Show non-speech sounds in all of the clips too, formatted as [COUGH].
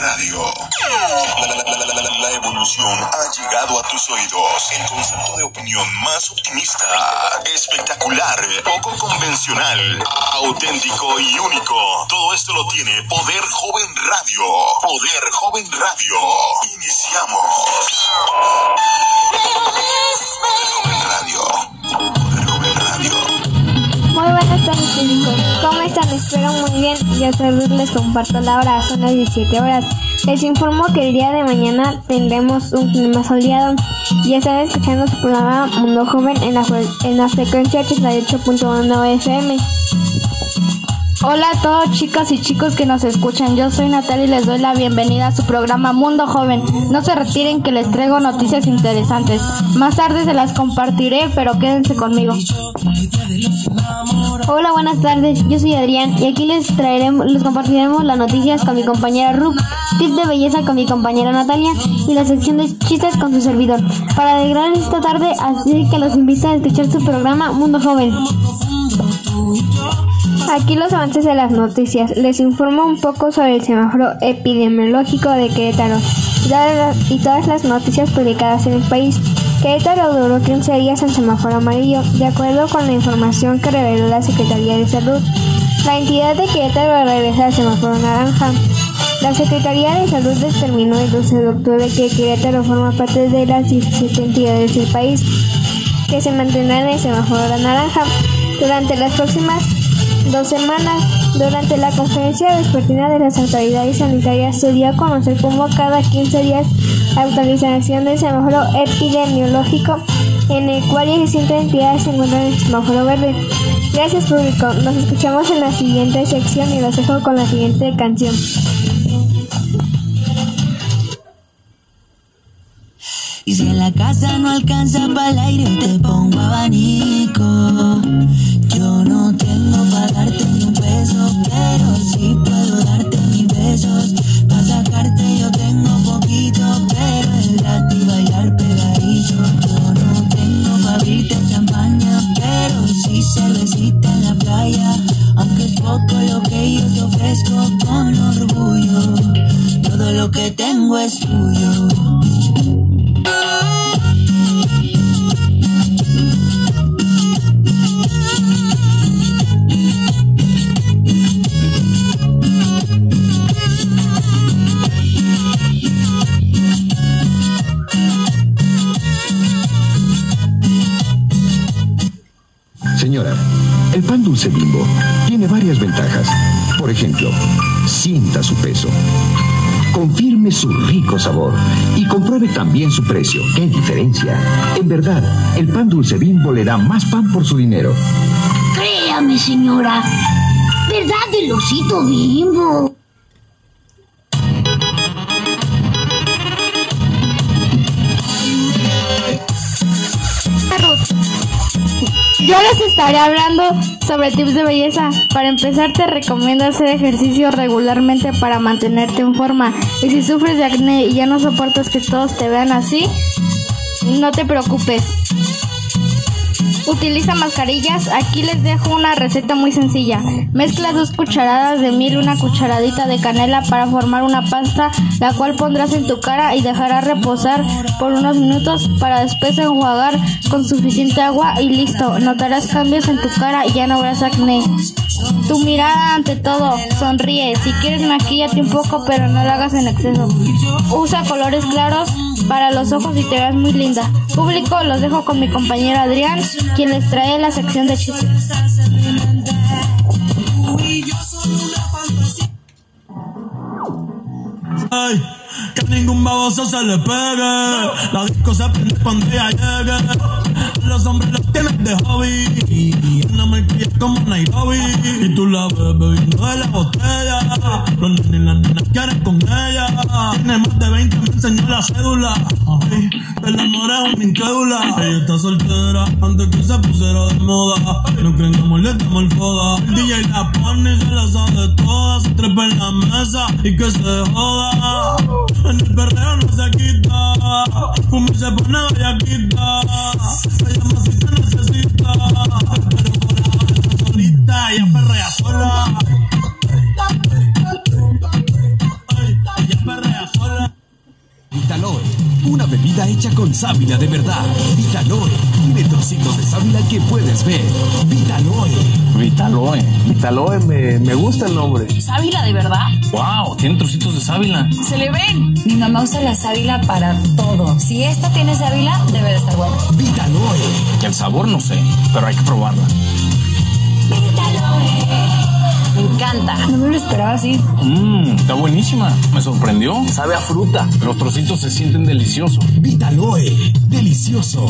Radio. La, evolución ha llegado a tus oídos. El concepto de opinión más optimista, espectacular, poco convencional, auténtico y único. Todo esto lo tiene Poder Joven Radio. Poder Joven Radio. Iniciamos. Poder Joven Radio. Poder Joven Radio. Muy buenas tardes, chicos. ¿Cómo están? Espero muy bien. Yo soy les comparto la hora. Son las 17 horas. Les informo que el día de mañana tendremos un clima soleado. Ya están escuchando su programa Mundo Joven en la, en la frecuencia 88.1 FM. Hola a todos chicas y chicos que nos escuchan, yo soy Natalia y les doy la bienvenida a su programa Mundo Joven. No se retiren que les traigo noticias interesantes. Más tarde se las compartiré, pero quédense conmigo. Hola, buenas tardes, yo soy Adrián y aquí les traeremos, les compartiremos las noticias con mi compañera Ruth, tip de belleza con mi compañera Natalia y la sección de chistes con su servidor. Para alegrarles esta tarde, así que los invito a escuchar su programa Mundo Joven. Aquí los avances de las noticias. Les informo un poco sobre el semáforo epidemiológico de Querétaro y todas las noticias publicadas en el país. Querétaro duró 15 días en semáforo amarillo, de acuerdo con la información que reveló la Secretaría de Salud. La entidad de Querétaro regresa al semáforo naranja. La Secretaría de Salud determinó el 12 de octubre que Querétaro forma parte de las 17 entidades del país que se mantendrán en el semáforo naranja durante las próximas dos semanas. Durante la conferencia vespertina de las autoridades sanitarias se dio a conocer cómo cada 15 días la actualización del semáforo epidemiológico en el cual 17 entidades se encuentran en el semáforo verde. Gracias público, nos escuchamos en la siguiente sección y los dejo con la siguiente canción. Y si en la casa no alcanza para el aire, te pongo abanico. Yo no tengo para darte ni un peso, pero sí puedo darte mis besos. Señora, el pan dulce bimbo tiene varias ventajas. Por ejemplo, sienta su peso. Confirme su rico sabor y compruebe también su precio. ¡Qué diferencia! En verdad, el pan dulce bimbo le da más pan por su dinero. Créame, señora. ¿Verdad del osito bimbo? Yo les estaré hablando sobre tips de belleza. Para empezar te recomiendo hacer ejercicio regularmente para mantenerte en forma. Y si sufres de acné y ya no soportas que todos te vean así, no te preocupes. Utiliza mascarillas. Aquí les dejo una receta muy sencilla. Mezcla dos cucharadas de miel y una cucharadita de canela para formar una pasta, la cual pondrás en tu cara y dejarás reposar por unos minutos para después enjuagar con suficiente agua y listo. Notarás cambios en tu cara y ya no habrás acné. Tu mirada ante todo, sonríe. Si quieres maquillate un poco, pero no lo hagas en exceso. Usa colores claros para los ojos y te veas muy linda. Público, los dejo con mi compañero Adrián, quien les trae la sección de chistes. Ay, que ningún baboso se le pegue. La disco se prende cuando ella llegue. Los hombres los tienen de hobby. Una malcria como Nairobi. Y tú la ves bebiendo de la botella. Los nenes y las nenas quieren con ella. Tiene más de 20, me enseñó la cédula. Ay, el amor es una incrédula. Ella está soltera antes que se pusiera de moda. No creen que amor le damos el foda. El DJ la pone y se la sabe toda. Se trepa en la mesa y que se joda. En el perreo no se quita. Como se pone bellaquita. Ella más perrea sola. Vida hecha con sábila de verdad. Vitaloe. Tiene trocitos de sábila que puedes ver. Vitaloe. Vitaloe. Vitaloe, me, me gusta el nombre. ¿Sábila de verdad? ¡Wow! Tiene trocitos de sábila. ¡Se le ven! Mi mamá usa la sábila para todo. Si esta tiene sábila, debe de estar buena. Vitaloe. El sabor no sé, pero hay que probarla. Me encanta. No me lo esperaba así. Mmm, está buenísima. Me sorprendió. Sabe a fruta. Los trocitos se sienten deliciosos. Vitaloe. Delicioso.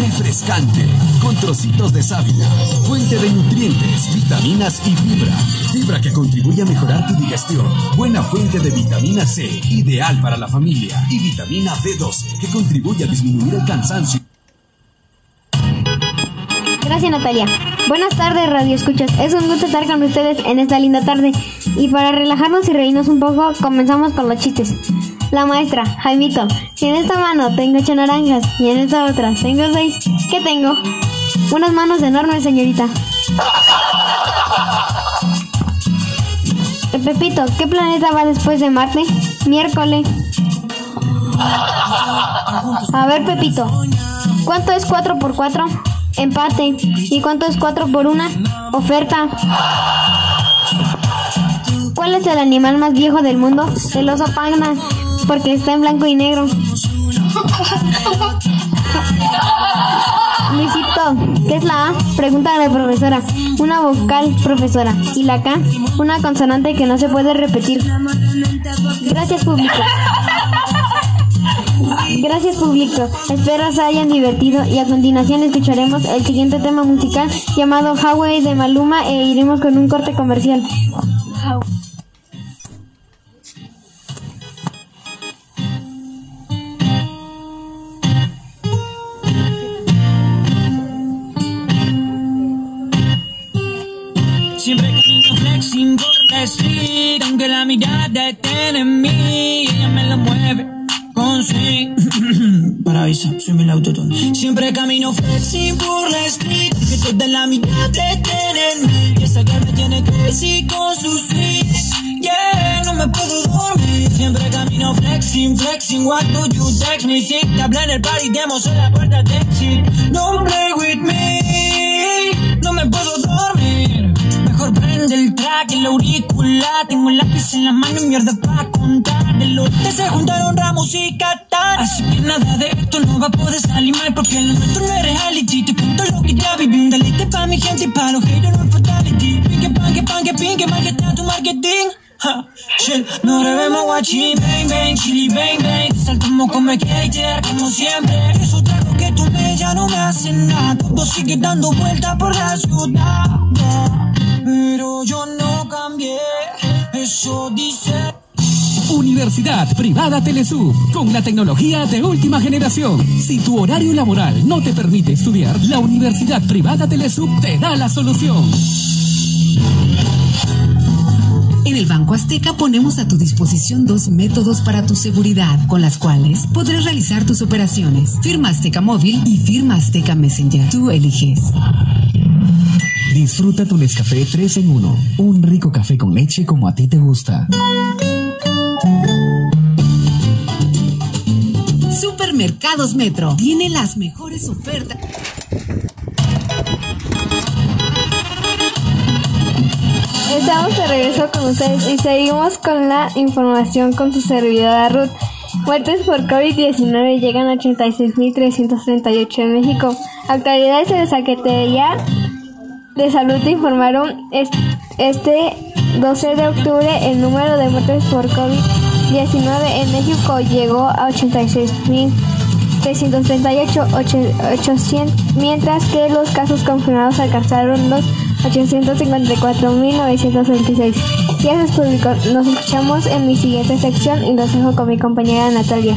Refrescante. Con trocitos de sábila. Fuente de nutrientes, vitaminas y fibra. Fibra que contribuye a mejorar tu digestión. Buena fuente de vitamina C. Ideal para la familia. Y vitamina B12 que contribuye a disminuir el cansancio. Gracias Natalia. Buenas tardes Radio Escuchas. Es un gusto estar con ustedes en esta linda tarde. Y para relajarnos y reírnos un poco, comenzamos con los chistes. La maestra, Jaimito, si en esta mano tengo ocho naranjas y en esta otra tengo seis, ¿qué tengo? Unas manos enormes, señorita. [LAUGHS] Pepito, ¿qué planeta va después de Marte? Miércoles. A ver, Pepito, ¿cuánto es 4 por 4? Empate. ¿Y cuánto es 4 por 1? Oferta. ¿Cuál es el animal más viejo del mundo? El oso panda, porque está en blanco y negro. [LAUGHS] Luisito, ¿qué es la A? Pregunta a la profesora. Una vocal, profesora. ¿Y la K? Una consonante que no se puede repetir. Gracias, público. Gracias público, espero se hayan divertido y a continuación escucharemos el siguiente tema musical llamado Highway de Maluma e iremos con un corte comercial. Siempre camino la street, aunque la mirada esté en mí, ella me lo mueve con swing. Paraíso, soy el autotune. Siempre camino flexing por la street, que toda la mirada estén en mí, y esa que me tiene crazy con sus swings. Yeah, no me puedo dormir. Siempre camino flexing, flexing. What do you text me? Si te hablé en el party, demos en la puerta de exit. Don't play with me. No me puedo dormir. Mejor prende el track, el auricular. Tengo el lápiz en la mano y mierda para contar. Del oeste se juntaron Ramos y Qatar. Así que nada de esto no va a poder salir mal. Porque lo nuestro no es reality. Te cuento lo que ya viví. Un deleite pa' mi gente y pa' los haters, no fatality. Pinque, panque, panque, pinque, mal que está tu marketing. Ha, shit, no debemos guachín, bang, bang, chili, bang, bang. Saltamos como skater, como siempre. Es otra cosa que tomé, ya no me hace nada. Todo sigue dando vueltas por la ciudad. yeah. Pero yo no cambié, eso dice. Universidad Privada Telesub, con la tecnología de última generación. Si tu horario laboral no te permite estudiar, la Universidad Privada Telesub te da la solución. En el Banco Azteca ponemos a tu disposición dos métodos para tu seguridad, con las cuales podrás realizar tus operaciones. Firma Azteca Móvil y Firma Azteca Messenger. Tú eliges. Disfruta tu Nescafé 3 en 1, un rico café con leche como a ti te gusta. Supermercados Metro tiene las mejores ofertas. Estamos de regreso con ustedes y seguimos con la información con su servidora Ruth. Muertes por COVID-19 llegan a 86.338 en México. Autoridades de la Secretaría de Salud informaron es- este 12 de octubre el número de muertes por COVID-19 en México llegó a 86.338, ocho- 800, mientras que los casos confirmados alcanzaron los 854.926. Gracias público, nos escuchamos en mi siguiente sección y los dejo con mi compañera Natalia.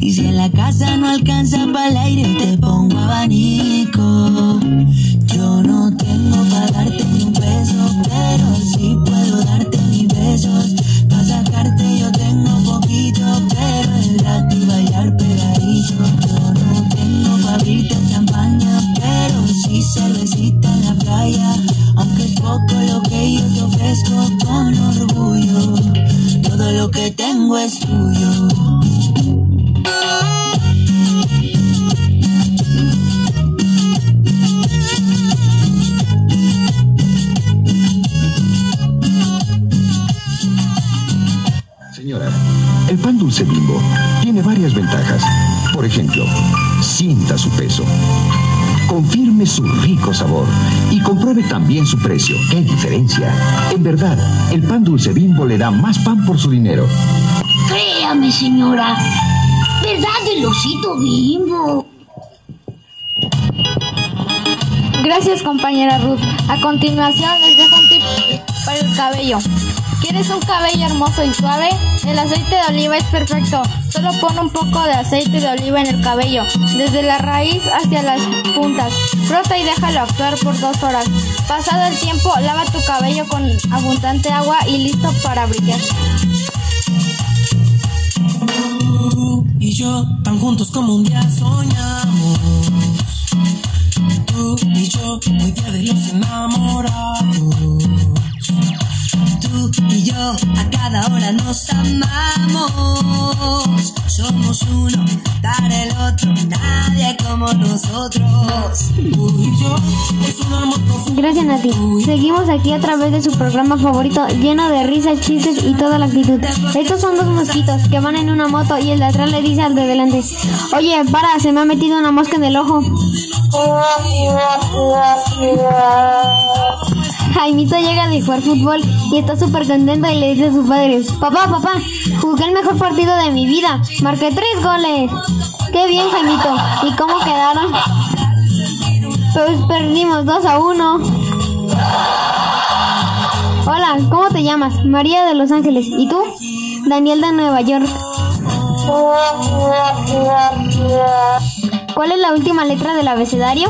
Y si en la casa no alcanza para el aire, te pongo abanico. Yo no tengo para darte ni un beso, pero sí pan dulce bimbo tiene varias ventajas. Por ejemplo, sienta su peso, confirme su rico sabor y compruebe también su precio. ¡Qué diferencia! En verdad, el pan dulce bimbo le da más pan por su dinero. Créame, señora. ¿Verdad del osito bimbo? Gracias, compañera Ruth. A continuación les dejo un tip para el cabello. ¿Quieres un cabello hermoso y suave? El aceite de oliva es perfecto. Solo pon un poco de aceite de oliva en el cabello, desde la raíz hacia las puntas. Frota y déjalo actuar por dos horas. Pasado el tiempo, lava tu cabello con abundante agua y listo para brillar. Y yo tan juntos como un día soñamos. Tú y yo muy día de los enamorados. A cada hora nos amamos. Somos uno para el otro, nadie como nosotros. Gracias, Nati. Seguimos aquí a través de su programa favorito, lleno de risas, chistes y toda la actitud. Estos son dos mosquitos que van en una moto y el de atrás le dice al de delante: Oye, para, se me ha metido una mosca en el ojo. Jaimito llega de jugar fútbol y está súper contento y le dice a sus padres, papá, papá, jugué el mejor partido de mi vida, marqué tres goles. Qué bien, Jaimito. ¿Y cómo quedaron? Pues perdimos 2 a 1. Hola, ¿cómo te llamas? María de Los Ángeles. ¿Y tú? Daniel de Nueva York. ¿Cuál es la última letra del abecedario?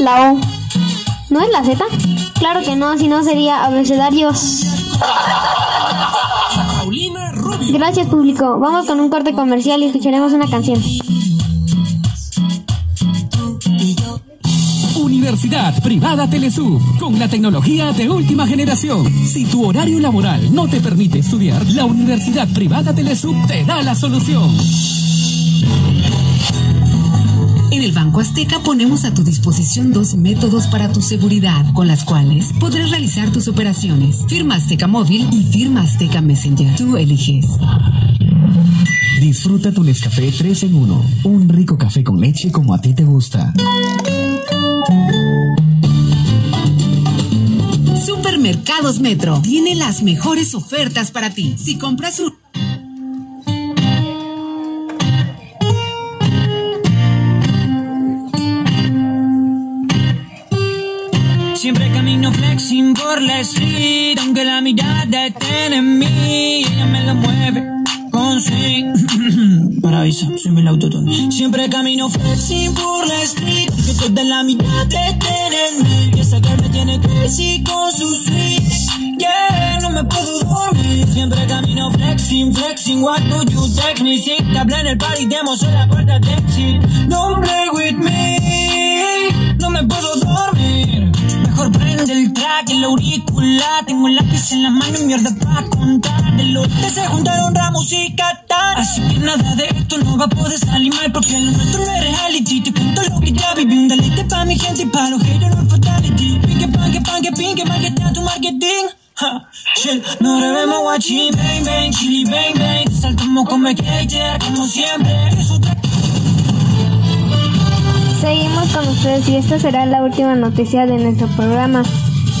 La O. ¿No es la Z? Claro que no, si no sería abecedarios. Gracias público. Vamos con un corte comercial y escucharemos una canción. Universidad Privada Telesub, con la tecnología de última generación. Si tu horario laboral no te permite estudiar, la Universidad Privada Telesub te da la solución. En el Banco Azteca ponemos a tu disposición dos métodos para tu seguridad, con las cuales podrás realizar tus operaciones. Firma Azteca Móvil y Firma Azteca Messenger. Tú eliges. Disfruta tu Nescafé 3 en 1. Un rico café con leche como a ti te gusta. Supermercados Metro tiene las mejores ofertas para ti. Si compras un Siempre camino flexing por la street, aunque la mirada detiene en mí, ella me lo mueve con swing. [CLEARS THROAT] Paraíso, soy el autotune. Siempre camino flexing por la street, aunque toda la mirada detiene en mí, y esa girl me tiene crazy con su swing. Yeah, no me puedo dormir. Siempre camino flexing, flexing. What do you text me? Si te hablé en el party, demos en la puerta de exit. Don't play with me. No me puedo dormir. Mejor prende el track, el auricular. Tengo el lápiz en la mano y mierda para contar. De lo que se juntaron Ramos y Qatar. Así que nada de esto no va a poder salir mal. Porque lo nuestro no es reality. Te cuento lo que ya viví. Un deleite pa' mi gente y pa' los haters no fatality. Pinque, panque, panque, pinque, marketea tu marketing. Ha, shit, no debemos guachín, bang, bang, chili, bang, bang. Te saltamos como skater, como siempre. Es otra Seguimos con ustedes y esta será la última noticia de nuestro programa.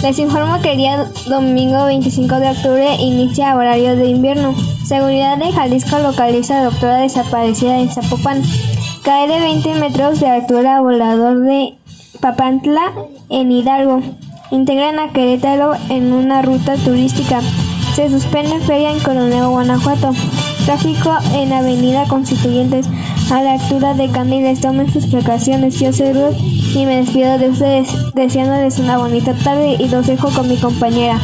Les informo que el día domingo 25 de octubre inicia horario de invierno. Seguridad de Jalisco localiza a doctora desaparecida en Zapopan. Cae de 20 metros de altura volador de Papantla en Hidalgo. Integran a Querétaro en una ruta turística. Se suspende feria en Coronel, Guanajuato. Tráfico en Avenida Constituyentes a la altura de Candiles. Tomen sus precauciones. Yo soy Ruth y me despido de ustedes deseándoles una bonita tarde y los dejo con mi compañera.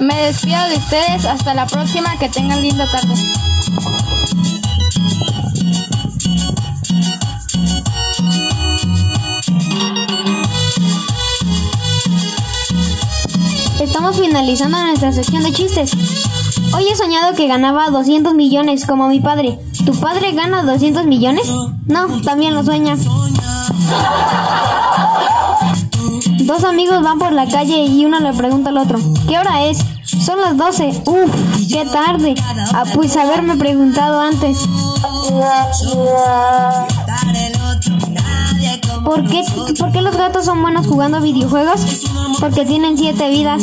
Me despido de ustedes. Hasta la próxima. Que tengan linda tarde. Estamos finalizando nuestra sección de chistes. Hoy he soñado que ganaba 200 millones como mi padre. ¿Tu padre gana 200 millones? No, también lo sueña. Dos amigos van por la calle y uno le pregunta al otro, ¿qué hora es? Son las 12. Uf, qué tarde. Ah, pues haberme preguntado antes. ¿Por qué, ¿Por qué los gatos son buenos jugando videojuegos? Porque tienen siete vidas.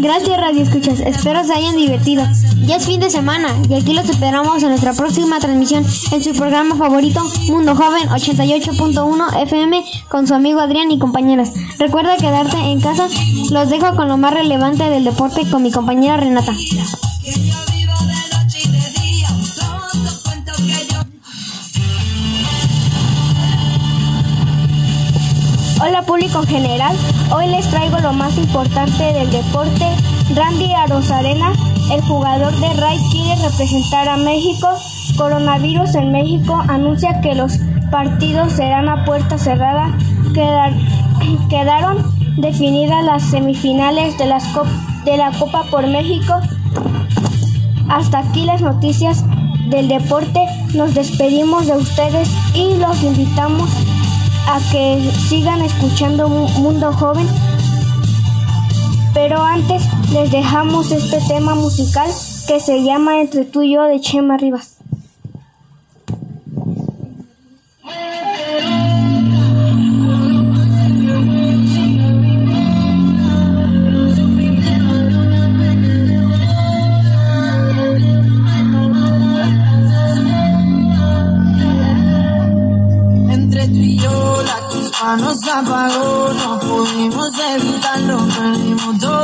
Gracias Radio Escuchas, espero se hayan divertido. Ya es fin de semana y aquí los esperamos en nuestra próxima transmisión en su programa favorito Mundo Joven 88.1 FM con su amigo Adrián y compañeras. Recuerda quedarte en casa, los dejo con lo más relevante del deporte con mi compañera Renata. Público en general, hoy les traigo lo más importante del deporte. Randy Arozarena, el jugador de Ray, quiere representar a México. Coronavirus en México anuncia que los partidos serán a puerta cerrada. Quedar- [CLEARS THROAT] quedaron definidas las semifinales de, las de la Copa por México. Hasta aquí las noticias del deporte. Nos despedimos de ustedes y los invitamos a que sigan escuchando Mu- Mundo Joven. Pero antes les dejamos este tema musical que se llama Entre tú y yo de Chema Rivas. Pudimos evitarlo, perdimos todo